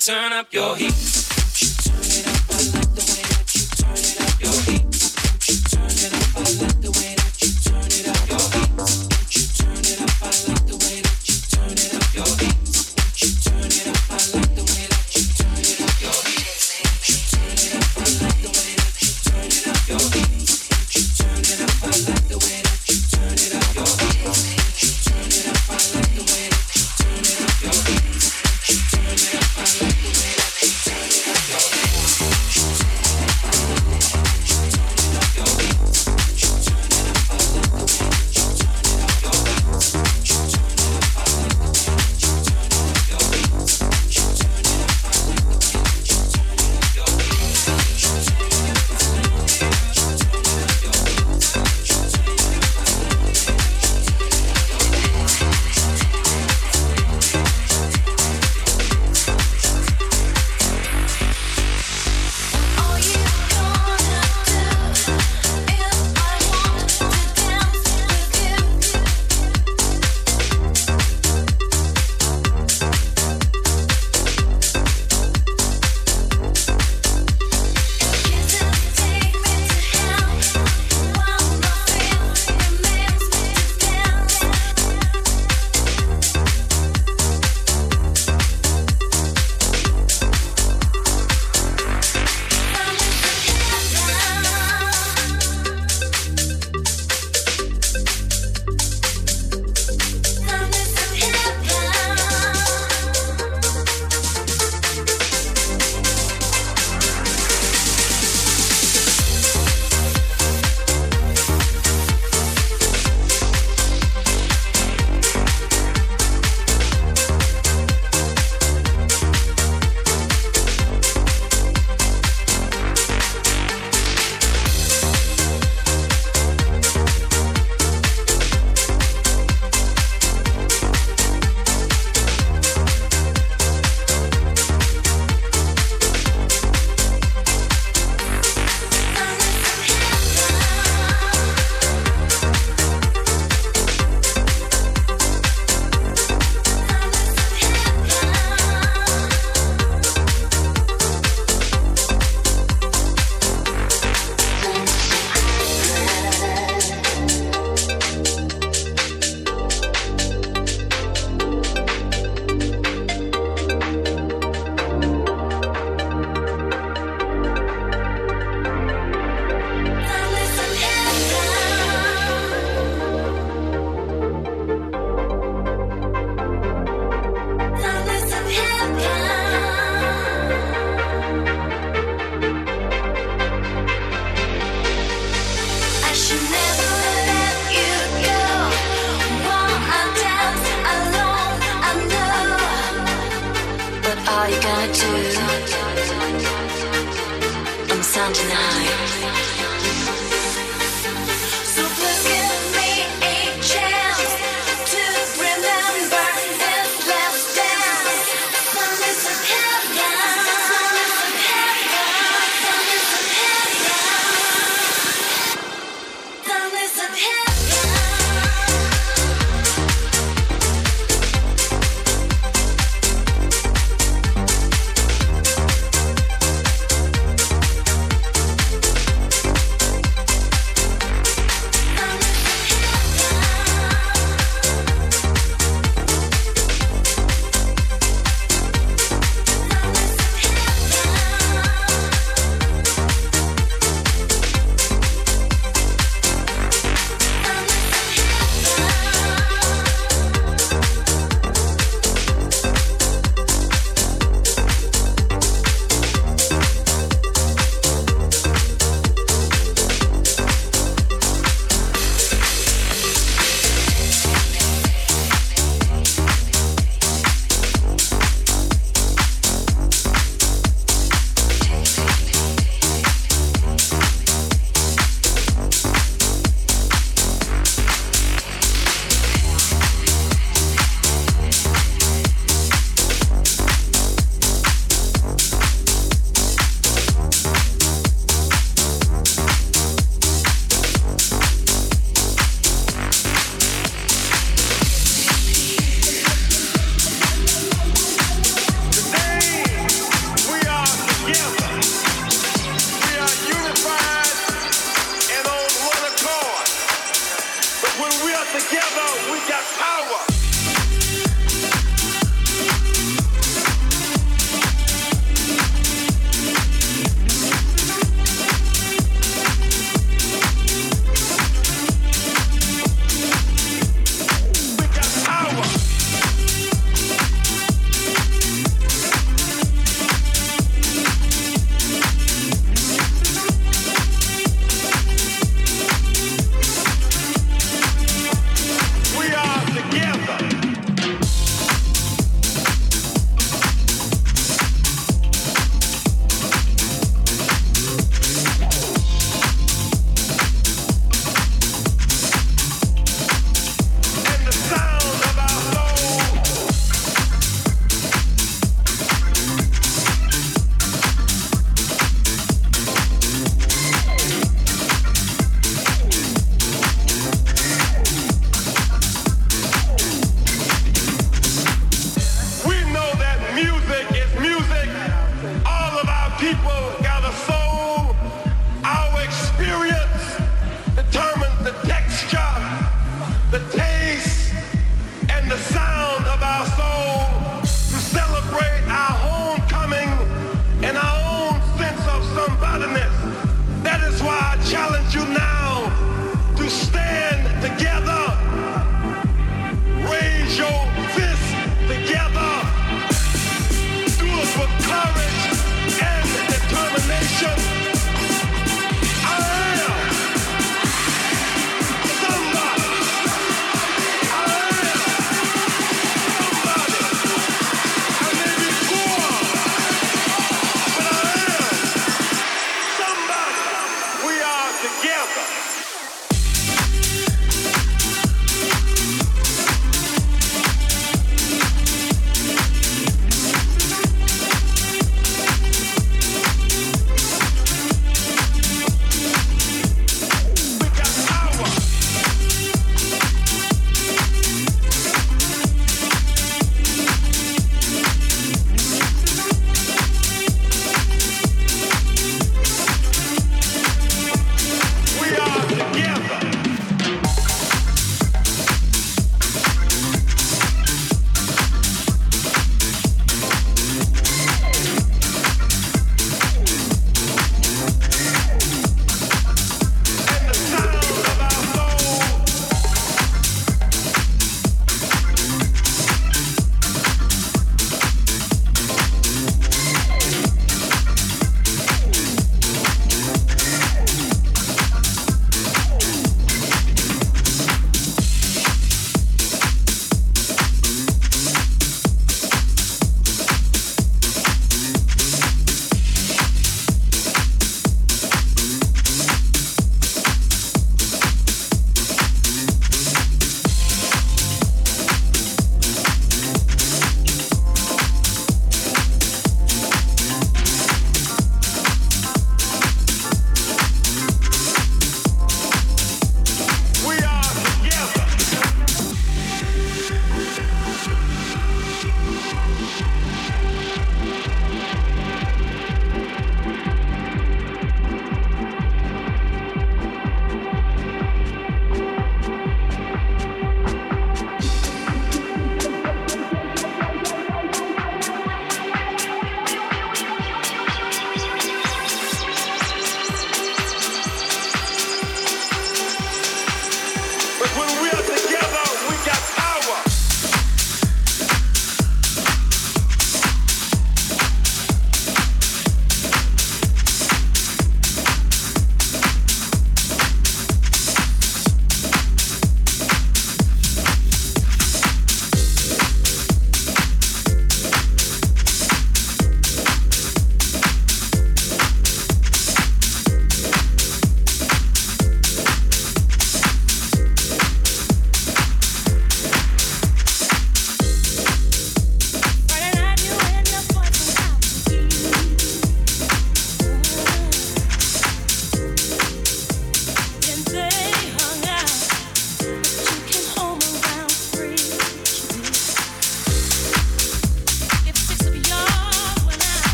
turn up your heat.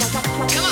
Said